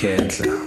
Kids.